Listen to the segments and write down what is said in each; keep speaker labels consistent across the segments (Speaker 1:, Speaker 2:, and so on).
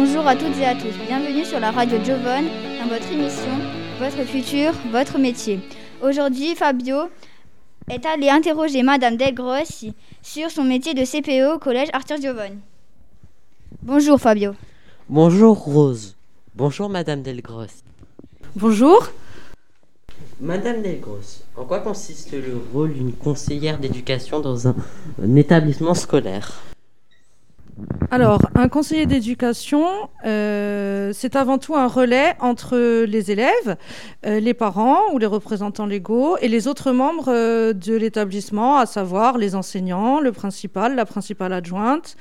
Speaker 1: Bonjour à toutes et à tous, bienvenue sur la radio Jovon dans votre émission Votre futur, votre métier. Aujourd'hui, Fabio est allé interroger Madame Delgrossi sur son métier de CPE au collège Arthur Giovone. Bonjour Fabio.
Speaker 2: Bonjour Rose. Bonjour Madame Delgrossi.
Speaker 3: Bonjour.
Speaker 2: Madame Delgrossi, en quoi consiste le rôle d'une conseillère d'éducation dans un, un établissement scolaire?
Speaker 3: Alors, un conseiller d'éducation, euh, c'est avant tout un relais entre les élèves, euh, les parents ou les représentants légaux et les autres membres euh, de l'établissement, à savoir les enseignants, le principal, la principale adjointe,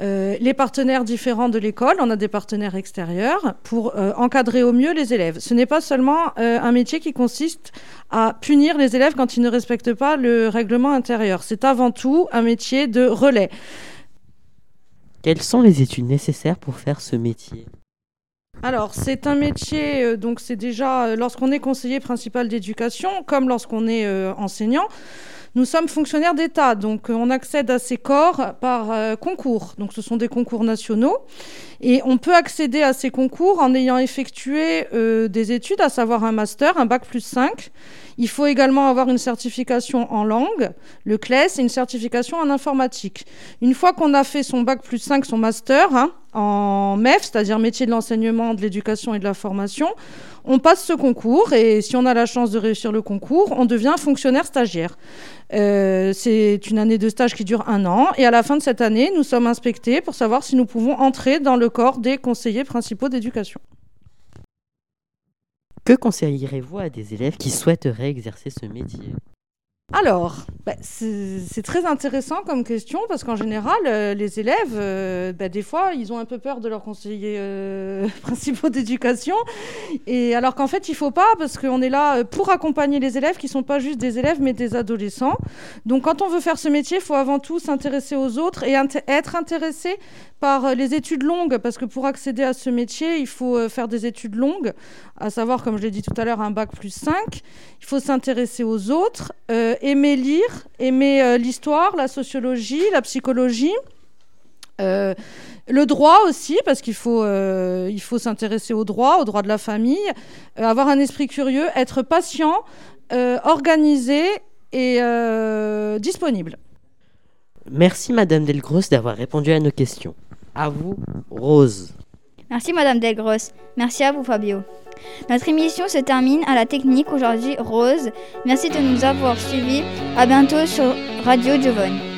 Speaker 3: les partenaires différents de l'école, on a des partenaires extérieurs pour encadrer au mieux les élèves. Ce n'est pas seulement un métier qui consiste à punir les élèves quand ils ne respectent pas le règlement intérieur. C'est avant tout un métier de relais.
Speaker 2: Quelles sont les études nécessaires pour faire ce métier?
Speaker 3: Alors, c'est un métier, euh, donc c'est déjà euh, lorsqu'on est conseiller principal d'éducation, comme lorsqu'on est euh, enseignant, nous sommes fonctionnaires d'État, donc on accède à ces corps par concours. Donc ce sont des concours nationaux. Et on peut accéder à ces concours en ayant effectué euh, des études, à savoir un master, un bac plus 5. Il faut également avoir une certification en langue, le CLES, et une certification en informatique. Une fois qu'on a fait son bac plus 5, son master, hein, en MEF, c'est-à-dire métier de l'enseignement, de l'éducation et de la formation, on passe ce concours et si on a la chance de réussir le concours, on devient fonctionnaire stagiaire. Euh, c'est une année de stage qui dure un an et à la fin de cette année, nous sommes inspectés pour savoir si nous pouvons entrer dans le corps des conseillers principaux d'éducation.
Speaker 2: Que conseillerez-vous à des élèves qui souhaiteraient exercer ce métier?
Speaker 3: Alors, bah, c'est très intéressant comme question parce qu'en général, euh, les élèves, euh, bah, des fois, ils ont un peu peur de leurs conseillers euh, principaux d'éducation. Et alors qu'en fait, il faut pas parce qu'on est là pour accompagner les élèves qui sont pas juste des élèves mais des adolescents. Donc, quand on veut faire ce métier, il faut avant tout s'intéresser aux autres et être intéressé par euh, les études longues parce que pour accéder à ce métier, il faut euh, faire des études longues, à savoir, comme je l'ai dit tout à l'heure, un bac plus 5. Il faut s'intéresser aux autres, euh, aimer lire, aimer l'histoire, la sociologie, la psychologie. Le droit aussi, parce qu'il faut, faut s'intéresser au droit, au droit de la famille, avoir un esprit curieux, être patient, organisé et disponible.
Speaker 2: Merci Madame Delgrosse d'avoir répondu à nos questions. À vous, Rose.
Speaker 1: Merci Madame Delgros. Merci à vous Fabio. Notre émission se termine à la technique aujourd'hui Rose. Merci de nous avoir suivis. À bientôt sur Radio Giovone.